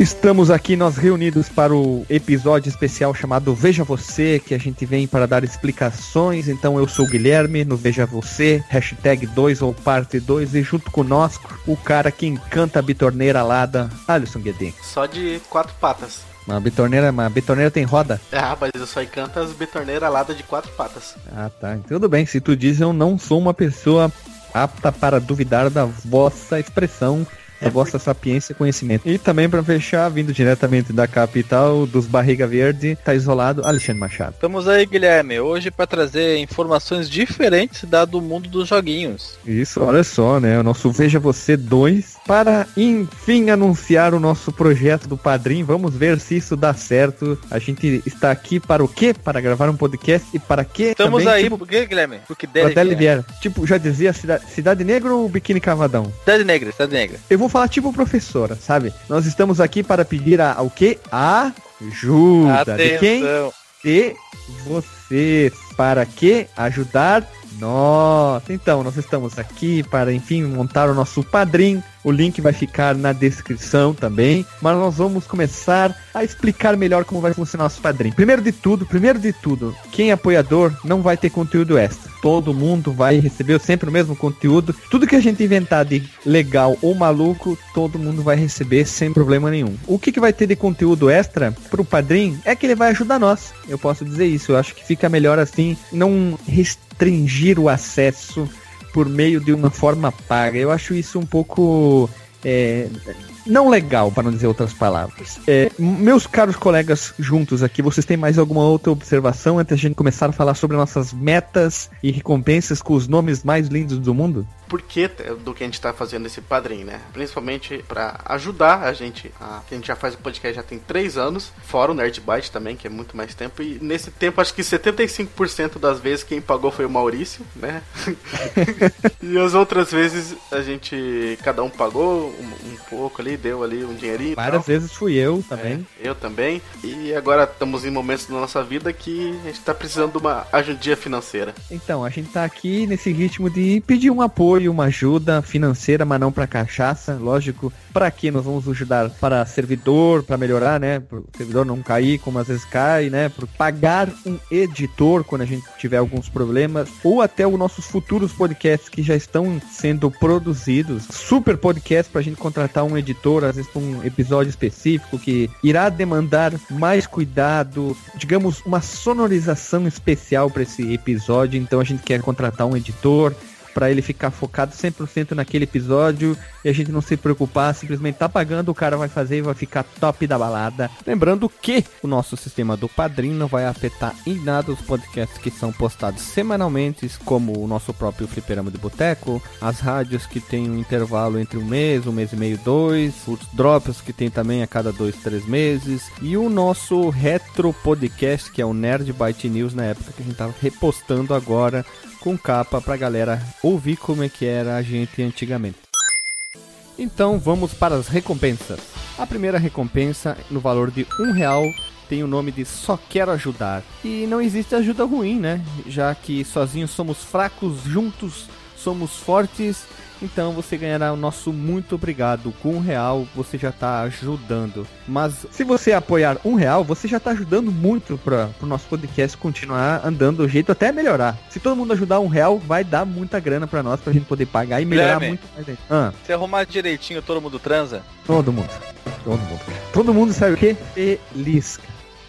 Estamos aqui nós reunidos para o episódio especial chamado Veja Você, que a gente vem para dar explicações. Então eu sou o Guilherme, no Veja Você, hashtag 2 ou parte 2, e junto conosco o cara que encanta a bitorneira alada, Alisson Guedin. Só de quatro patas. Uma bitorneira, uma bitorneira tem roda? Ah, mas eu só encanto as bitorneiras aladas de quatro patas. Ah, tá. Tudo bem. Se tu diz, eu não sou uma pessoa apta para duvidar da vossa expressão da vossa sapiência e conhecimento. E também para fechar, vindo diretamente da capital dos Barriga Verde, tá isolado Alexandre Machado. Estamos aí, Guilherme, hoje para trazer informações diferentes da do mundo dos joguinhos. Isso, olha só, né? O nosso Veja Você 2 para enfim anunciar o nosso projeto do Padrim. Vamos ver se isso dá certo. A gente está aqui para o quê? Para gravar um podcast e para quê? Estamos também, aí, tipo, por quê, Guilherme? Porque até ele vier. Tipo, já dizia Cidade, Cidade Negra ou Biquíni Cavadão? Cidade Negra, Cidade Negra. Eu vou falar tipo professora, sabe? Nós estamos aqui para pedir a, o quê? A ajuda. De quem? Atenção. De vocês. Para que? Ajudar nós. Então, nós estamos aqui para, enfim, montar o nosso padrinho. O link vai ficar na descrição também. Mas nós vamos começar a explicar melhor como vai funcionar o nosso padrinho. Primeiro de tudo, primeiro de tudo, quem é apoiador não vai ter conteúdo extra. Todo mundo vai receber sempre o mesmo conteúdo. Tudo que a gente inventar de legal ou maluco, todo mundo vai receber sem problema nenhum. O que, que vai ter de conteúdo extra pro padrinho é que ele vai ajudar nós. Eu posso dizer isso. Eu acho que fica melhor assim, não restringir o acesso por meio de uma forma paga. Eu acho isso um pouco. é, não legal, para não dizer outras palavras. É, meus caros colegas juntos aqui, vocês têm mais alguma outra observação antes de a gente começar a falar sobre nossas metas e recompensas com os nomes mais lindos do mundo? Por que do que a gente tá fazendo esse padrinho, né? Principalmente para ajudar a gente. A, a gente já faz o podcast já tem três anos, fora o Nerd Byte também, que é muito mais tempo. E nesse tempo, acho que 75% das vezes quem pagou foi o Maurício, né? e as outras vezes a gente, cada um pagou um, um pouco ali, deu ali um dinheirinho. Várias vezes fui eu também. É, eu também. E agora estamos em momentos da nossa vida que a gente tá precisando de uma ajudinha financeira. Então, a gente tá aqui nesse ritmo de pedir um apoio, uma ajuda financeira, mas não pra cachaça, lógico. Pra que nós vamos ajudar? Para servidor, pra melhorar, né? Pro servidor não cair como às vezes cai, né? Para pagar um editor quando a gente tiver alguns problemas, ou até os nossos futuros podcasts que já estão sendo produzidos. Super podcast pra gente contratar um editor, às vezes pra um episódio específico que irá demandar mais cuidado, digamos, uma sonorização especial para esse episódio. Então a gente quer contratar um editor para ele ficar focado 100% naquele episódio e a gente não se preocupar, simplesmente tá pagando, o cara vai fazer e vai ficar top da balada. Lembrando que o nosso sistema do Padrim não vai afetar em nada os podcasts que são postados semanalmente, como o nosso próprio Fliperama de Boteco, as rádios que tem um intervalo entre um mês, um mês e meio, dois, os drops que tem também a cada dois, três meses, e o nosso retro podcast, que é o Nerd Byte News, na época que a gente tava repostando agora com capa pra galera ouvir como é que era a gente antigamente. Então vamos para as recompensas. A primeira recompensa, no valor de um real, tem o nome de Só Quero Ajudar. E não existe ajuda ruim, né? Já que sozinhos somos fracos, juntos somos fortes. Então você ganhará o nosso muito obrigado. Com um real você já está ajudando. Mas se você apoiar um real, você já está ajudando muito para o nosso podcast continuar andando do jeito até melhorar. Se todo mundo ajudar um real, vai dar muita grana para nós, para a gente poder pagar e melhorar Guilherme. muito mais. Ah, Se arrumar direitinho, todo mundo transa? todo mundo. Todo mundo. Todo mundo sabe o quê? Feliz.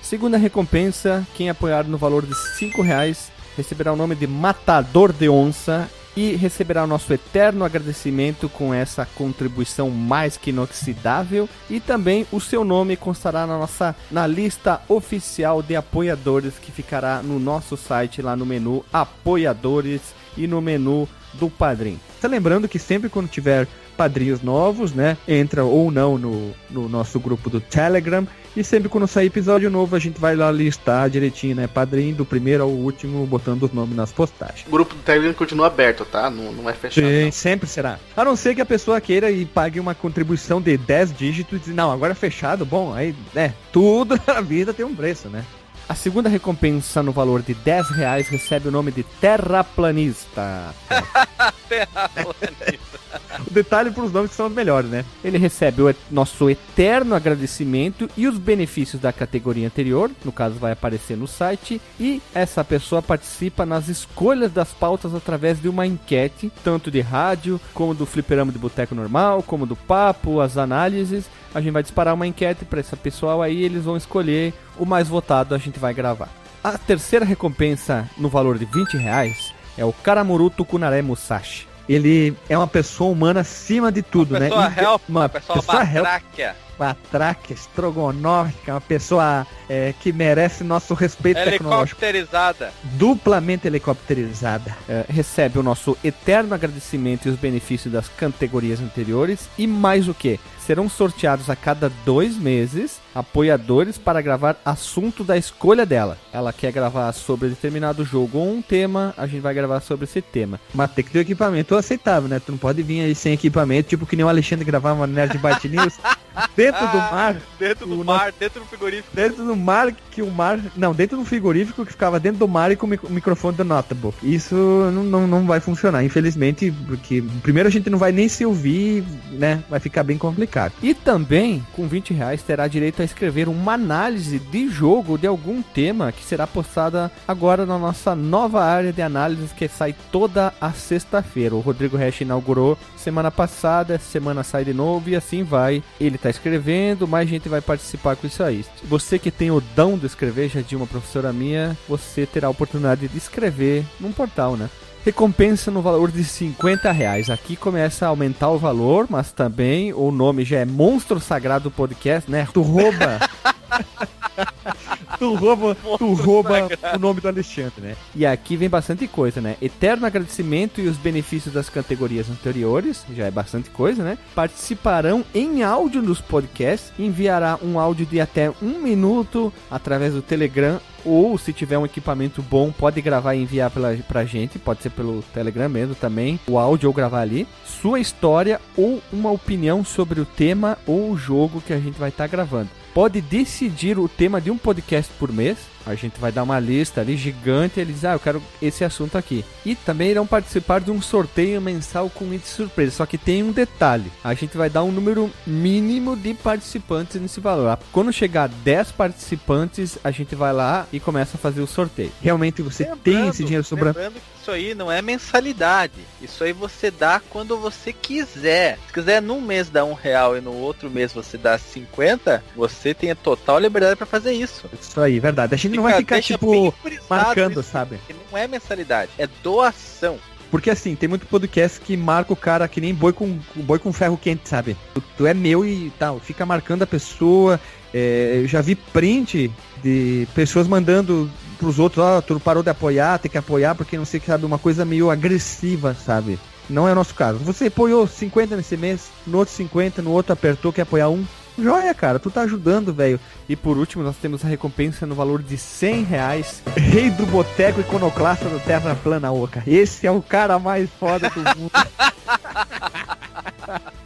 Segunda recompensa, quem apoiar no valor de 5 reais receberá o nome de Matador de Onça e receberá o nosso eterno agradecimento com essa contribuição mais que inoxidável. E também o seu nome constará na nossa na lista oficial de apoiadores que ficará no nosso site lá no menu apoiadores. E no menu do padrinho. Tá lembrando que sempre quando tiver padrinhos novos, né, entra ou não no, no nosso grupo do Telegram e sempre quando sair episódio novo a gente vai lá listar direitinho, né, padrinho do primeiro ao último, botando os nomes nas postagens. O grupo do Telegram continua aberto, tá? Não, não é fechado. Sim, não. sempre será. A não ser que a pessoa queira e pague uma contribuição de 10 dígitos e não, agora é fechado, bom, aí, né, tudo na vida tem um preço, né? A segunda recompensa no valor de 10 reais recebe o nome de Terraplanista. Terraplanista. O detalhe para os nomes que são os melhores, né? Ele recebe o nosso eterno agradecimento e os benefícios da categoria anterior, no caso vai aparecer no site, e essa pessoa participa nas escolhas das pautas através de uma enquete, tanto de rádio, como do fliperama de boteco normal, como do papo, as análises. A gente vai disparar uma enquete para essa pessoal aí, eles vão escolher o mais votado, a gente vai gravar. A terceira recompensa no valor de 20 reais é o Karamuruto Kunare Musashi ele é uma pessoa humana acima de tudo, uma né? Pessoa help, uma, uma pessoa, pessoa batráquia. Batráquia, estrogonófica, uma pessoa é, que merece nosso respeito tecnológico. Helicopterizada. Duplamente helicopterizada. É, recebe o nosso eterno agradecimento e os benefícios das categorias anteriores. E mais o que? Serão sorteados a cada dois meses apoiadores para gravar assunto da escolha dela. Ela quer gravar sobre determinado jogo ou um tema, a gente vai gravar sobre esse tema. Mas tem que ter um equipamento aceitável, né? Tu não pode vir aí sem equipamento, tipo que nem o Alexandre gravava no Nerd Byte News. dentro do mar. dentro do mar, dentro do frigorífico. Dentro do mar, que o mar. Não, dentro do frigorífico que ficava dentro do mar e com o microfone do notebook. Isso não, não, não vai funcionar, infelizmente, porque primeiro a gente não vai nem se ouvir, né? Vai ficar bem complicado. E também, com 20 reais, terá direito a escrever uma análise de jogo de algum tema que será postada agora na nossa nova área de análises que sai toda a sexta-feira. O Rodrigo Resch inaugurou semana passada, semana sai de novo e assim vai. Ele está escrevendo, mais gente vai participar com isso aí. Você que tem o dom de escrever, já de uma professora minha, você terá a oportunidade de escrever num portal, né? Recompensa no valor de 50 reais. Aqui começa a aumentar o valor, mas também o nome já é Monstro Sagrado Podcast, né? Tu rouba. tu rouba, tu rouba o nome do Alexandre, né? E aqui vem bastante coisa, né? Eterno agradecimento e os benefícios das categorias anteriores, já é bastante coisa, né? Participarão em áudio nos podcasts, enviará um áudio de até um minuto através do Telegram ou se tiver um equipamento bom, pode gravar e enviar pela, pra gente, pode ser pelo Telegram mesmo também, o áudio ou gravar ali, sua história ou uma opinião sobre o tema ou o jogo que a gente vai estar tá gravando. Pode decidir o tema de um podcast por mês, a gente vai dar uma lista ali gigante e eles dizem, ah, eu quero esse assunto aqui. E também irão participar de um sorteio mensal com de surpresa. Só que tem um detalhe: a gente vai dar um número mínimo de participantes nesse valor. Quando chegar a 10 participantes, a gente vai lá e começa a fazer o sorteio. Realmente você lembrando, tem esse dinheiro sobrando. Lembrando que isso aí não é mensalidade. Isso aí você dá quando você quiser. Se quiser num mês dar um real e no outro mês você dá 50, você tem a total liberdade para fazer isso. Isso aí, verdade. A gente gente não vai ficar, tipo, marcando, sabe? Não é mensalidade, é doação. Porque assim, tem muito podcast que marca o cara que nem boi com, boi com ferro quente, sabe? Tu, tu é meu e tal, fica marcando a pessoa. É, eu já vi print de pessoas mandando pros outros, ó, oh, tu parou de apoiar, tem que apoiar porque não sei que sabe, uma coisa meio agressiva, sabe? Não é o nosso caso. Você apoiou 50 nesse mês, no outro 50, no outro apertou, quer apoiar um, Joia, cara, tu tá ajudando, velho. E por último, nós temos a recompensa no valor de 100 reais. Rei do Boteco Iconoclasta do Terra Plana Oca. Esse é o cara mais foda do mundo.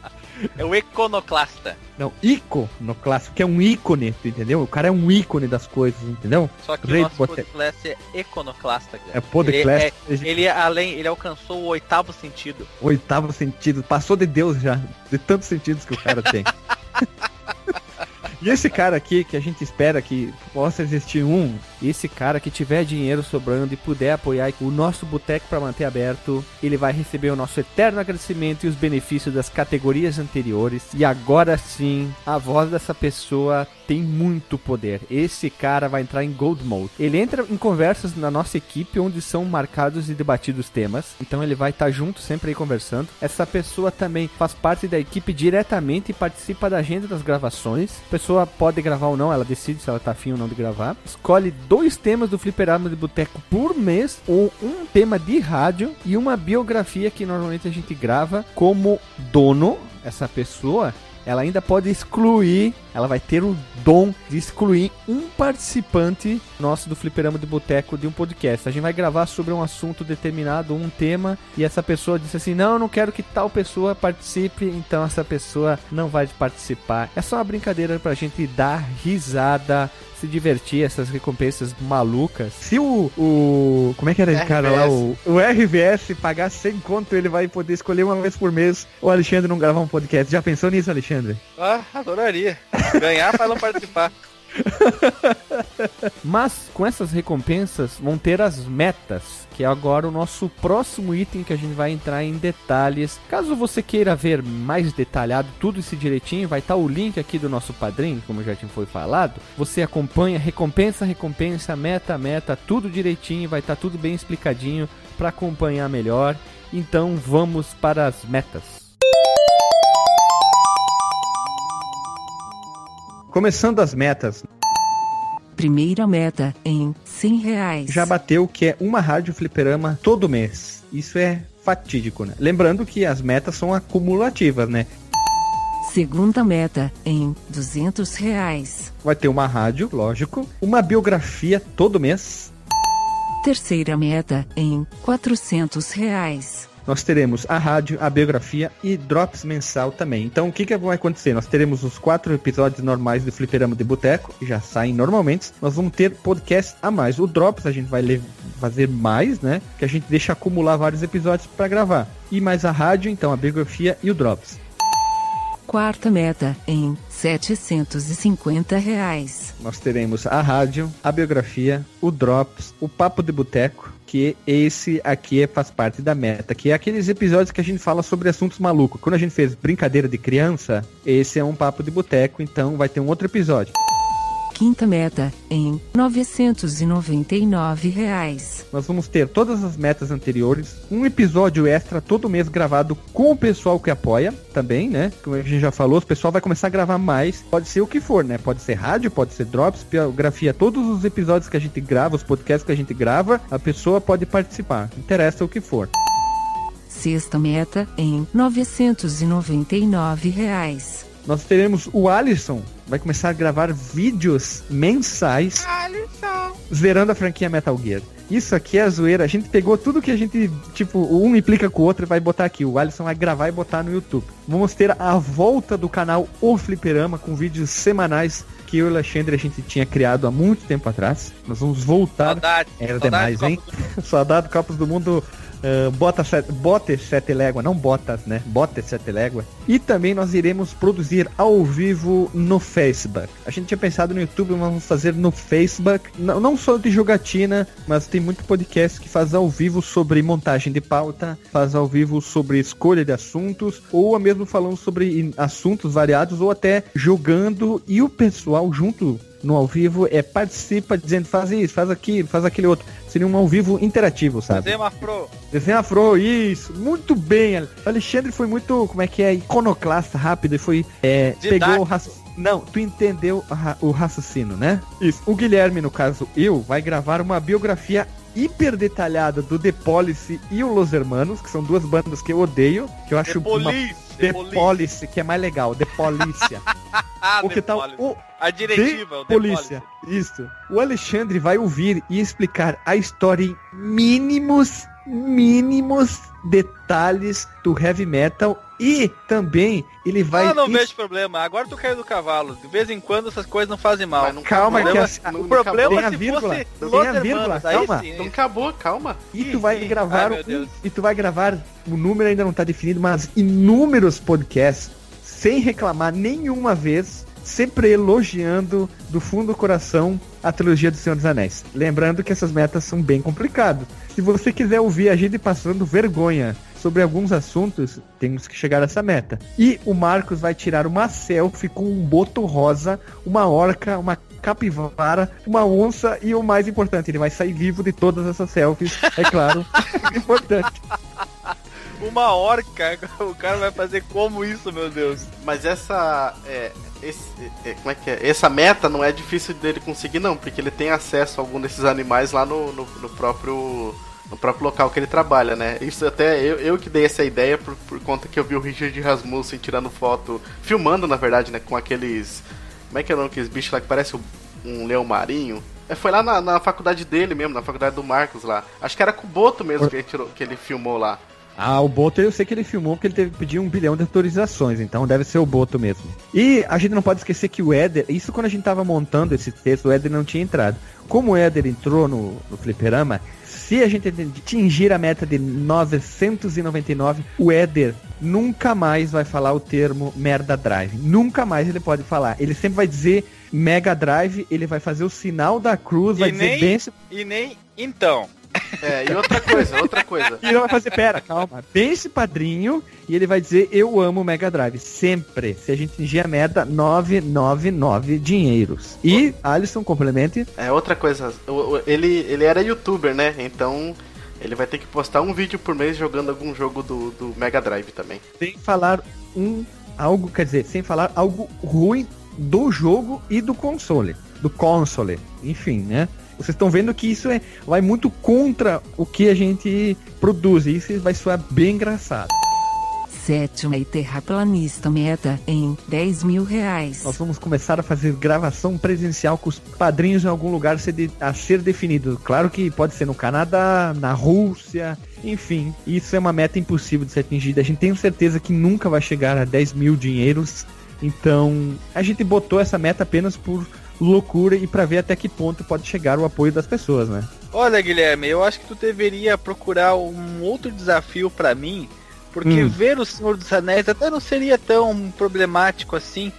É o iconoclasta. Não, iconoclasta, que é um ícone, entendeu? O cara é um ícone das coisas, entendeu? Só que Rei o nosso podcast é iconoclasta. É podcast. Ele, é, ele, além, ele alcançou o oitavo sentido. Oitavo sentido, passou de Deus já, de tantos sentidos que o cara tem. E esse cara aqui, que a gente espera que possa existir um, esse cara que tiver dinheiro sobrando e puder apoiar o nosso boteco para manter aberto, ele vai receber o nosso eterno agradecimento e os benefícios das categorias anteriores. E agora sim, a voz dessa pessoa tem muito poder. Esse cara vai entrar em Gold Mode. Ele entra em conversas na nossa equipe onde são marcados e debatidos temas. Então ele vai estar tá junto sempre aí conversando. Essa pessoa também faz parte da equipe diretamente e participa da agenda das gravações. A pessoa pode gravar ou não, ela decide se ela tá afim ou não de gravar. Escolhe dois temas do Fliperama de Boteco por mês ou um tema de rádio e uma biografia que normalmente a gente grava como dono essa pessoa ela ainda pode excluir, ela vai ter o dom de excluir um participante nosso do Fliperama de Boteco de um podcast. A gente vai gravar sobre um assunto determinado, um tema, e essa pessoa disse assim: Não, eu não quero que tal pessoa participe, então essa pessoa não vai participar. É só uma brincadeira pra gente dar risada, se divertir, essas recompensas malucas. Se o. o como é que era esse cara lá? O, o RVS pagar 100 conto, ele vai poder escolher uma vez por mês o Alexandre não gravar um podcast. Já pensou nisso, Alexandre? Ah, adoraria. Ganhar para não participar. Mas com essas recompensas vão ter as metas, que é agora o nosso próximo item que a gente vai entrar em detalhes. Caso você queira ver mais detalhado tudo isso direitinho, vai estar o link aqui do nosso padrinho, como já tinha foi falado. Você acompanha recompensa, recompensa, meta, meta, tudo direitinho, vai estar tudo bem explicadinho para acompanhar melhor. Então vamos para as metas. Começando as metas. Primeira meta em 100 reais. Já bateu que é uma rádio fliperama todo mês. Isso é fatídico, né? Lembrando que as metas são acumulativas, né? Segunda meta em 200 reais. Vai ter uma rádio, lógico. Uma biografia todo mês. Terceira meta em 400 reais nós teremos a rádio, a biografia e drops mensal também. Então, o que, que vai acontecer? Nós teremos os quatro episódios normais do Fliperama de Boteco, que já saem normalmente. Nós vamos ter podcast a mais. O drops a gente vai fazer mais, né? Que a gente deixa acumular vários episódios para gravar. E mais a rádio, então, a biografia e o drops. Quarta meta em 750 reais. Nós teremos a rádio, a biografia, o drops, o papo de boteco que esse aqui faz parte da meta, que é aqueles episódios que a gente fala sobre assuntos malucos. Quando a gente fez brincadeira de criança, esse é um papo de boteco, então vai ter um outro episódio quinta meta em 999 reais. Nós vamos ter todas as metas anteriores, um episódio extra todo mês gravado com o pessoal que apoia também, né? Como a gente já falou, o pessoal vai começar a gravar mais. Pode ser o que for, né? Pode ser rádio, pode ser drops, biografia, todos os episódios que a gente grava, os podcasts que a gente grava, a pessoa pode participar. Interessa o que for sexta meta em 999 reais nós teremos o Alisson, vai começar a gravar vídeos mensais Alisson. zerando a franquia Metal Gear. Isso aqui é a zoeira. A gente pegou tudo que a gente, tipo, um implica com o outro e vai botar aqui. O Alisson vai gravar e botar no YouTube. Vamos ter a volta do canal O Fliperama com vídeos semanais que eu e o Alexandre a gente tinha criado há muito tempo atrás. Nós vamos voltar. Saudade. Era demais, hein? Saudade do Copos do Mundo Uh, bota sete, bote sete léguas, não botas, né? Bote sete léguas. E também nós iremos produzir ao vivo no Facebook. A gente tinha pensado no YouTube, mas vamos fazer no Facebook. Não, não só de jogatina, mas tem muito podcast que faz ao vivo sobre montagem de pauta, faz ao vivo sobre escolha de assuntos, ou mesmo falando sobre assuntos variados, ou até jogando e o pessoal junto no ao vivo é participa dizendo faz isso, faz aquilo, faz aquele outro. Seria um ao vivo interativo, sabe? Desenho afro. Desenho afro, isso. Muito bem. O Alexandre foi muito, como é que é, iconoclasta, rápido e foi, é, pegou o raciocínio. Não, tu entendeu o raciocínio, né? Isso. O Guilherme, no caso eu, vai gravar uma biografia hiper detalhada do The Policy e o Los Hermanos, que são duas bandas que eu odeio, que eu acho The uma The, Police, que é mais legal, The Polícia. o que tal o a diretiva, o The Polícia. Isso. O Alexandre vai ouvir e explicar a história em mínimos mínimos detalhes do heavy metal e também ele vai. Ah, não vejo problema. Agora tu caiu do cavalo. De vez em quando essas coisas não fazem mal. Não calma, que a, o problema é se vírgula, fosse tem a vírgula, calma. Sim, não acabou, calma. E tu vai gravar Ai, um, e tu vai gravar o número ainda não está definido, mas inúmeros podcasts sem reclamar nenhuma vez sempre elogiando do fundo do coração a trilogia do Senhor dos Anéis. Lembrando que essas metas são bem complicadas. Se você quiser ouvir a gente passando vergonha sobre alguns assuntos, temos que chegar a essa meta. E o Marcos vai tirar uma selfie com um boto rosa, uma orca, uma capivara, uma onça e o mais importante, ele vai sair vivo de todas essas selfies, é claro. importante. Uma orca, o cara vai fazer como isso, meu Deus? Mas essa. É, esse, é, como é que é? Essa meta não é difícil dele conseguir, não, porque ele tem acesso a algum desses animais lá no, no, no próprio no próprio local que ele trabalha, né? Isso até eu, eu que dei essa ideia por, por conta que eu vi o Richard Rasmussen tirando foto, filmando na verdade, né? Com aqueles. Como é que é o nome aqueles bichos lá que parece um leão marinho? É, foi lá na, na, faculdade dele mesmo, na faculdade do Marcos lá. Acho que era com o Boto mesmo que ele, tirou, que ele filmou lá. Ah, o Boto eu sei que ele filmou porque ele teve que pedir um bilhão de autorizações, então deve ser o Boto mesmo. E a gente não pode esquecer que o Éder, isso quando a gente tava montando esse texto, o Éder não tinha entrado. Como o Éder entrou no, no fliperama, se a gente atingir a meta de 999, o Éder nunca mais vai falar o termo merda drive. Nunca mais ele pode falar. Ele sempre vai dizer Mega Drive, ele vai fazer o sinal da cruz, E vai dizer nem- bem E nem. Então. É, e outra coisa, outra coisa. E ele vai fazer, pera, calma, esse padrinho, e ele vai dizer, eu amo o Mega Drive, sempre. Se a gente atingir a meta, 999 dinheiros. E, Alisson, complemente. É outra coisa. Ele, ele era youtuber, né? Então ele vai ter que postar um vídeo por mês jogando algum jogo do, do Mega Drive também. sem falar um algo, quer dizer, sem falar algo ruim do jogo e do console, do console, enfim, né? Vocês estão vendo que isso é vai muito contra o que a gente produz, e isso vai soar bem engraçado. Sétima e terraplanista meta em 10 mil reais. Nós vamos começar a fazer gravação presencial com os padrinhos em algum lugar a ser definido. Claro que pode ser no Canadá, na Rússia, enfim. Isso é uma meta impossível de ser atingida. A gente tem certeza que nunca vai chegar a 10 mil dinheiros. Então, a gente botou essa meta apenas por loucura e para ver até que ponto pode chegar o apoio das pessoas, né? Olha, Guilherme, eu acho que tu deveria procurar um outro desafio pra mim, porque Hum. ver o Senhor dos Anéis até não seria tão problemático assim.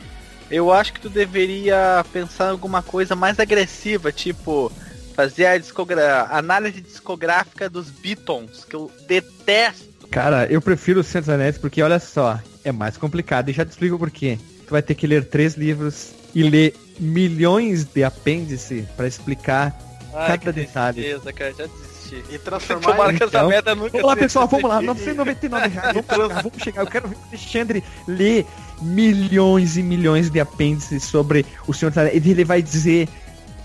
Eu acho que tu deveria pensar em alguma coisa mais agressiva, tipo fazer a discogra análise discográfica dos Beatles, que eu detesto. Cara, eu prefiro o Senhor dos Anéis porque, olha só, é mais complicado. E já te explico por quê. Tu vai ter que ler três livros e ler milhões de apêndice para explicar Ai, cada que detalhe. tristeza, cara, já desisti. E transformar que essa então. meta nunca Vamos lá, pessoal, vamos lá. atingida. 999 reais. Vamos chegar, vamos chegar. Eu quero ver o Alexandre ler milhões e milhões de apêndices sobre o Senhor Anéis. Ele vai dizer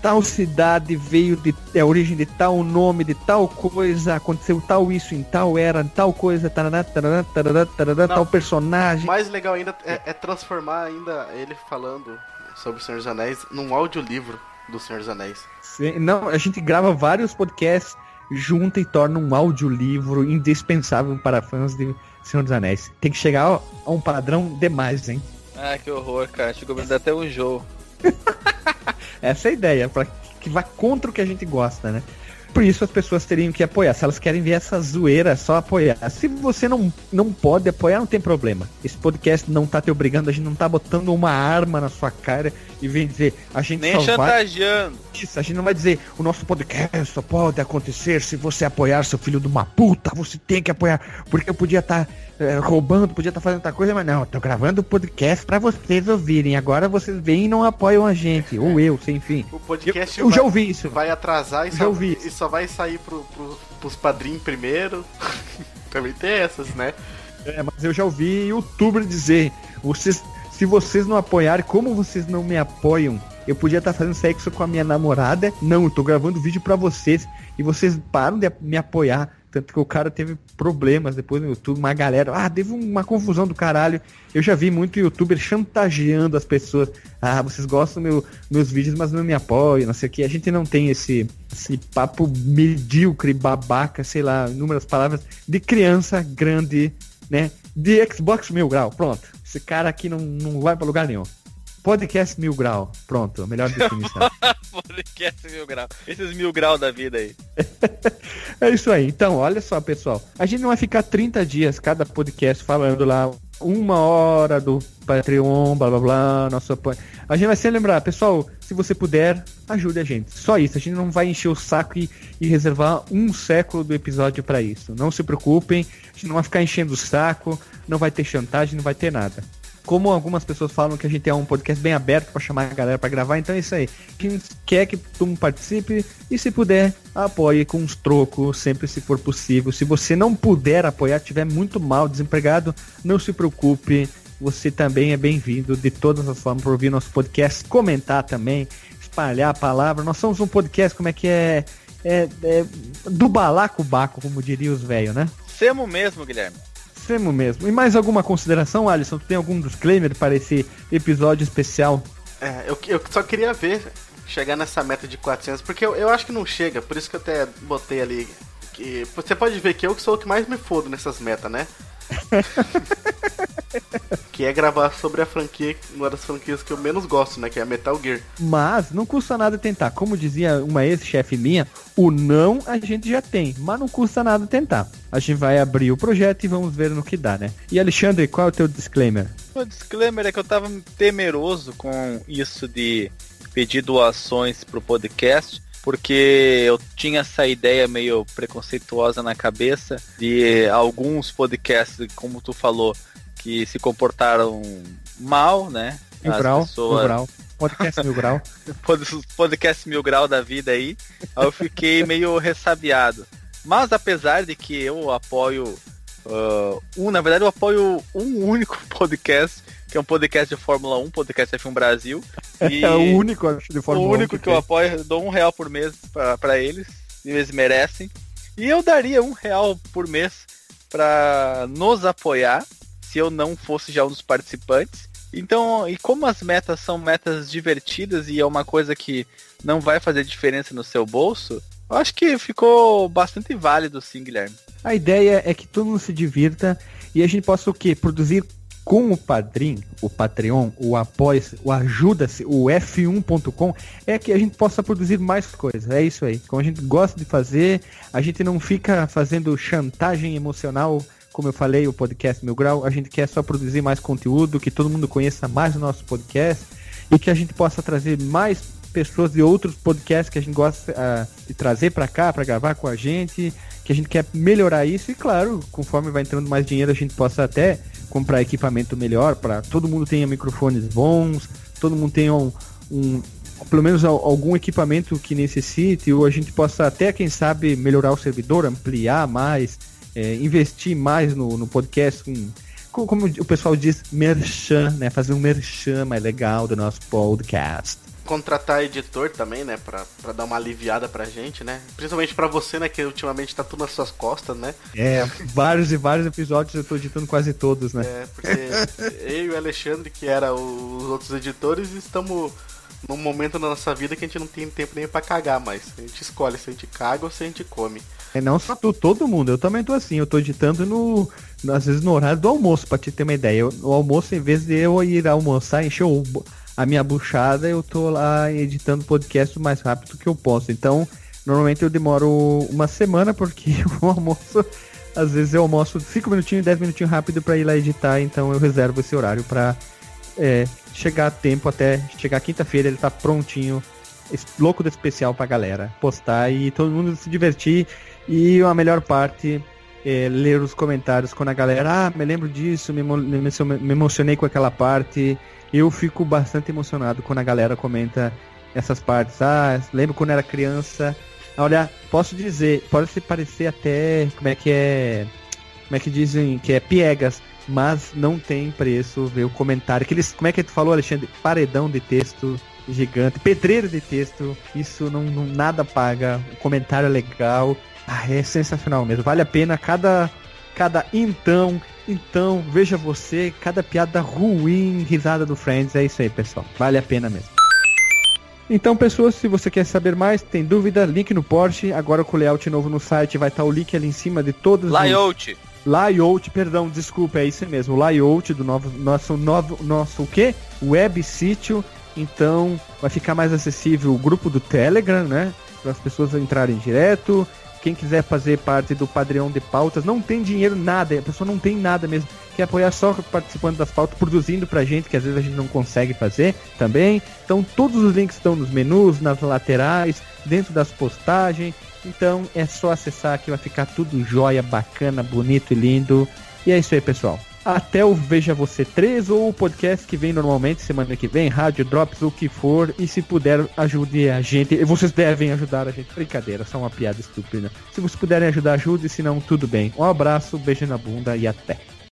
tal cidade veio de é a origem de tal nome, de tal coisa, aconteceu tal isso em tal era, tal coisa, tarará, tarará, tarará, tarará, Não. tal personagem. O mais legal ainda é, é transformar ainda ele falando sobre o Senhor dos Anéis num audiolivro do Senhor dos Anéis. Sim, Não, a gente grava vários podcasts junta e torna um audiolivro indispensável para fãs de Senhor dos Anéis. Tem que chegar a a um padrão demais, hein? Ah, que horror, cara. Chegou a me dar até um jogo. Essa é a ideia, para que vá contra o que a gente gosta, né? Por isso as pessoas teriam que apoiar. Se elas querem ver essa zoeira, só apoiar. Se você não, não pode apoiar, não tem problema. Esse podcast não tá te obrigando, a gente não tá botando uma arma na sua cara e vem dizer, a gente Nem só vai chantageando. isso, a gente não vai dizer o nosso podcast só pode acontecer se você apoiar seu filho de uma puta, você tem que apoiar, porque eu podia estar roubando, podia estar fazendo outra coisa, mas não, eu tô gravando o podcast pra vocês ouvirem. Agora vocês vêm e não apoiam a gente, ou eu, sem fim. O Eu, podcast eu vai, já ouvi isso. vai atrasar e Já só, ouvi. e só vai sair pro, pro, pros padrinhos primeiro. Também tem essas, né? É, mas eu já ouvi youtuber dizer, vocês, se vocês não apoiarem, como vocês não me apoiam? Eu podia estar fazendo sexo com a minha namorada, não, eu tô gravando vídeo pra vocês e vocês param de me apoiar. Tanto que o cara teve problemas depois no YouTube, uma galera, ah, teve uma confusão do caralho. Eu já vi muito youtuber chantageando as pessoas. Ah, vocês gostam meu, meus vídeos, mas não me apoiam, não sei o que. A gente não tem esse, esse papo medíocre, babaca, sei lá, inúmeras palavras, de criança grande, né? De Xbox Mil Grau, pronto. Esse cara aqui não, não vai pra lugar nenhum. Podcast Mil Grau, pronto, melhor definição. Podcast mil grau. Esses mil grau da vida aí. É isso aí. Então, olha só, pessoal. A gente não vai ficar 30 dias cada podcast falando lá uma hora do Patreon, blá blá blá, nosso apoio. A gente vai sempre lembrar, pessoal, se você puder, ajude a gente. Só isso. A gente não vai encher o saco e, e reservar um século do episódio pra isso. Não se preocupem, a gente não vai ficar enchendo o saco, não vai ter chantagem, não vai ter nada. Como algumas pessoas falam que a gente é um podcast bem aberto pra chamar a galera pra gravar, então é isso aí. Gente quer que mundo participe e se puder, apoie com uns trocos, sempre se for possível. Se você não puder apoiar, tiver muito mal, desempregado, não se preocupe. Você também é bem-vindo de todas as formas para ouvir nosso podcast, comentar também, espalhar a palavra. Nós somos um podcast, como é que é? É, é do balacobaco, como diriam os velhos, né? Semo mesmo, Guilherme. Semo mesmo. E mais alguma consideração, Alisson? Tu tem algum disclaimer para esse episódio especial? É, eu, eu só queria ver chegar nessa meta de 400, porque eu, eu acho que não chega, por isso que eu até botei ali que você pode ver que eu que sou o que mais me fodo nessas metas, né? que é gravar sobre a franquia, uma das franquias que eu menos gosto, né? Que é a Metal Gear. Mas não custa nada tentar. Como dizia uma ex-chefe minha, o não a gente já tem, mas não custa nada tentar. A gente vai abrir o projeto e vamos ver no que dá, né? E Alexandre, qual é o teu disclaimer? O disclaimer é que eu tava temeroso com isso de pedir doações pro podcast porque eu tinha essa ideia meio preconceituosa na cabeça de alguns podcasts, como tu falou, que se comportaram mal, né? Mil grau, pessoas... mil grau. Podcast Mil Grau. podcast Mil Grau da vida aí. Aí eu fiquei meio ressabiado. Mas apesar de que eu apoio uh, um, na verdade eu apoio um único podcast que é um podcast de Fórmula 1, podcast F1 Brasil. E é o único, acho, de Fórmula 1. O único que, que eu apoio, dou um real por mês para eles, e eles merecem. E eu daria um real por mês para nos apoiar, se eu não fosse já um dos participantes. Então, e como as metas são metas divertidas e é uma coisa que não vai fazer diferença no seu bolso, eu acho que ficou bastante válido sim, Guilherme. A ideia é que todo mundo se divirta e a gente possa o quê? Produzir com o Padrim, o Patreon, o Apoia, o Ajuda-se, o F1.com, é que a gente possa produzir mais coisas. É isso aí. Como a gente gosta de fazer, a gente não fica fazendo chantagem emocional, como eu falei, o podcast Mil Grau. A gente quer só produzir mais conteúdo, que todo mundo conheça mais o nosso podcast e que a gente possa trazer mais pessoas de outros podcasts que a gente gosta uh, de trazer para cá, para gravar com a gente, que a gente quer melhorar isso e, claro, conforme vai entrando mais dinheiro, a gente possa até comprar equipamento melhor para todo mundo tenha microfones bons, todo mundo tenha um, um pelo menos algum equipamento que necessite, ou a gente possa até, quem sabe, melhorar o servidor, ampliar mais, é, investir mais no, no podcast com, como o pessoal diz, merchan, né? Fazer um merchan mais legal do nosso podcast contratar editor também, né? Pra, pra dar uma aliviada pra gente, né? Principalmente pra você, né? Que ultimamente tá tudo nas suas costas, né? É, vários e vários episódios eu tô editando quase todos, né? É, porque eu e o Alexandre, que era os outros editores, estamos num momento na nossa vida que a gente não tem tempo nem para cagar mais. A gente escolhe se a gente caga ou se a gente come. É não só tu, todo mundo. Eu também tô assim. Eu tô editando no, às vezes no horário do almoço, para te ter uma ideia. Eu, no almoço, em vez de eu ir almoçar, encher o a minha buchada, eu tô lá editando podcast o mais rápido que eu posso. Então, normalmente eu demoro uma semana, porque o almoço, às vezes eu almoço 5 minutinhos, 10 minutinhos rápido para ir lá editar, então eu reservo esse horário para é, chegar a tempo até chegar quinta-feira, ele tá prontinho, louco do especial pra galera postar e todo mundo se divertir. E a melhor parte é, ler os comentários quando a galera, ah, me lembro disso, me, me emocionei com aquela parte eu fico bastante emocionado quando a galera comenta essas partes. Ah, lembro quando era criança. Olha, posso dizer, pode se parecer até como é que é, como é que dizem que é piegas, mas não tem preço ver o comentário. Aqueles, como é que tu falou, Alexandre? Paredão de texto gigante, pedreiro de texto. Isso não, não nada paga. O comentário é legal. Ah, é sensacional mesmo. Vale a pena cada cada então, então, veja você, cada piada ruim, risada do Friends, é isso aí, pessoal. Vale a pena mesmo. Então, pessoas, se você quer saber mais, tem dúvida, link no Porsche. Agora com o layout novo no site, vai estar o link ali em cima de todos layout. os... Layout. Perdão, desculpa, é isso mesmo. Layout do novo, nosso novo, nosso o quê? Web sítio. Então, vai ficar mais acessível o grupo do Telegram, né? Para as pessoas entrarem direto. Quem quiser fazer parte do padrão de pautas, não tem dinheiro, nada, a pessoa não tem nada mesmo. Quer apoiar só participando das pautas, produzindo pra gente, que às vezes a gente não consegue fazer também. Então todos os links estão nos menus, nas laterais, dentro das postagens. Então é só acessar que vai ficar tudo jóia, bacana, bonito e lindo. E é isso aí, pessoal até o Veja Você 3 ou o podcast que vem normalmente semana que vem, Rádio Drops, o que for. E se puder, ajude a gente. Vocês devem ajudar a gente. Brincadeira, só uma piada estúpida. Se vocês puderem ajudar, ajude. Se não, tudo bem. Um abraço, beijo na bunda e até.